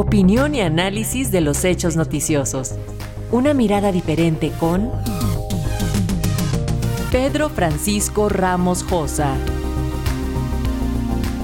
Opinión y análisis de los hechos noticiosos. Una mirada diferente con Pedro Francisco Ramos Josa.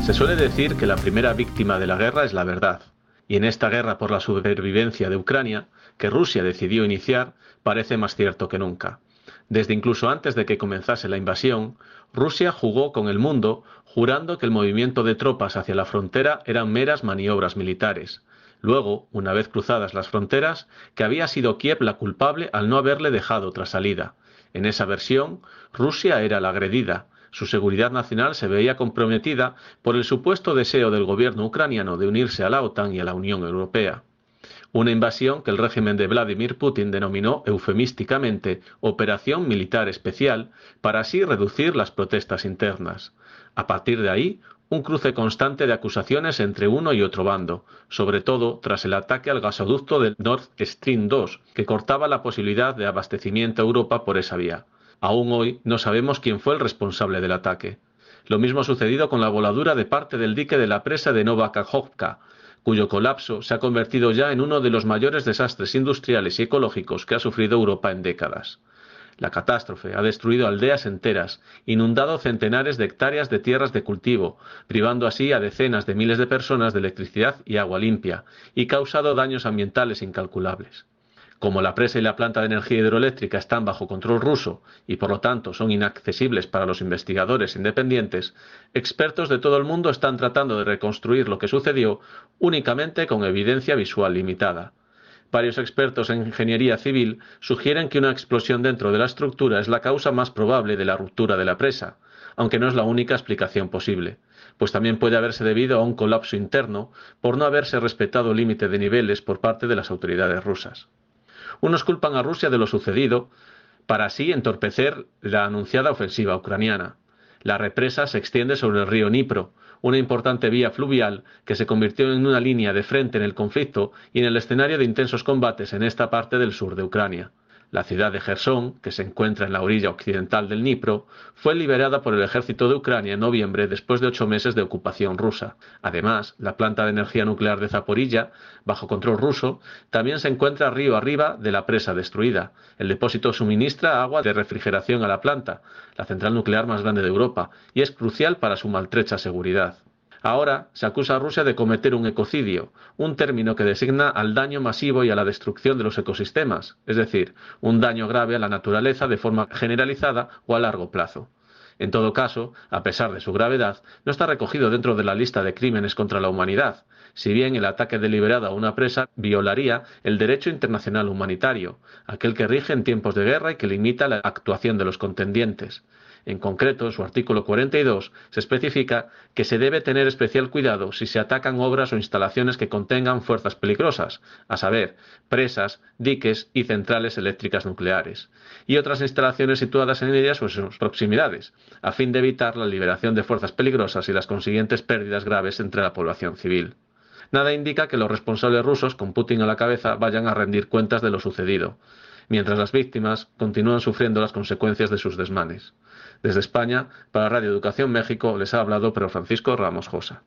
Se suele decir que la primera víctima de la guerra es la verdad. Y en esta guerra por la supervivencia de Ucrania, que Rusia decidió iniciar, parece más cierto que nunca. Desde incluso antes de que comenzase la invasión, Rusia jugó con el mundo jurando que el movimiento de tropas hacia la frontera eran meras maniobras militares. Luego, una vez cruzadas las fronteras, que había sido Kiev la culpable al no haberle dejado otra salida. En esa versión, Rusia era la agredida, su seguridad nacional se veía comprometida por el supuesto deseo del gobierno ucraniano de unirse a la OTAN y a la Unión Europea. Una invasión que el régimen de Vladimir Putin denominó eufemísticamente Operación Militar Especial para así reducir las protestas internas. A partir de ahí, un cruce constante de acusaciones entre uno y otro bando, sobre todo tras el ataque al gasoducto del Nord Stream 2, que cortaba la posibilidad de abastecimiento a Europa por esa vía. Aún hoy no sabemos quién fue el responsable del ataque. Lo mismo ha sucedido con la voladura de parte del dique de la presa de Nova Kakhovka, cuyo colapso se ha convertido ya en uno de los mayores desastres industriales y ecológicos que ha sufrido Europa en décadas. La catástrofe ha destruido aldeas enteras, inundado centenares de hectáreas de tierras de cultivo, privando así a decenas de miles de personas de electricidad y agua limpia, y causado daños ambientales incalculables. Como la presa y la planta de energía hidroeléctrica están bajo control ruso y por lo tanto son inaccesibles para los investigadores independientes, expertos de todo el mundo están tratando de reconstruir lo que sucedió únicamente con evidencia visual limitada. Varios expertos en ingeniería civil sugieren que una explosión dentro de la estructura es la causa más probable de la ruptura de la presa, aunque no es la única explicación posible, pues también puede haberse debido a un colapso interno por no haberse respetado el límite de niveles por parte de las autoridades rusas. Unos culpan a Rusia de lo sucedido para así entorpecer la anunciada ofensiva ucraniana. La represa se extiende sobre el río Dnipro, una importante vía fluvial que se convirtió en una línea de frente en el conflicto y en el escenario de intensos combates en esta parte del sur de Ucrania. La ciudad de Gerson, que se encuentra en la orilla occidental del Dnipro, fue liberada por el ejército de Ucrania en noviembre después de ocho meses de ocupación rusa. Además, la planta de energía nuclear de Zaporilla, bajo control ruso, también se encuentra río arriba de la presa destruida. El depósito suministra agua de refrigeración a la planta, la central nuclear más grande de Europa, y es crucial para su maltrecha seguridad. Ahora se acusa a Rusia de cometer un ecocidio, un término que designa al daño masivo y a la destrucción de los ecosistemas, es decir, un daño grave a la naturaleza de forma generalizada o a largo plazo. En todo caso, a pesar de su gravedad, no está recogido dentro de la lista de crímenes contra la humanidad, si bien el ataque deliberado a una presa violaría el derecho internacional humanitario, aquel que rige en tiempos de guerra y que limita la actuación de los contendientes. En concreto, en su artículo 42 se especifica que se debe tener especial cuidado si se atacan obras o instalaciones que contengan fuerzas peligrosas, a saber, presas, diques y centrales eléctricas nucleares, y otras instalaciones situadas en ellas o en sus proximidades, a fin de evitar la liberación de fuerzas peligrosas y las consiguientes pérdidas graves entre la población civil. Nada indica que los responsables rusos, con Putin a la cabeza, vayan a rendir cuentas de lo sucedido, mientras las víctimas continúan sufriendo las consecuencias de sus desmanes. Desde España, para Radio Educación México, les ha hablado Pedro Francisco Ramos Josa.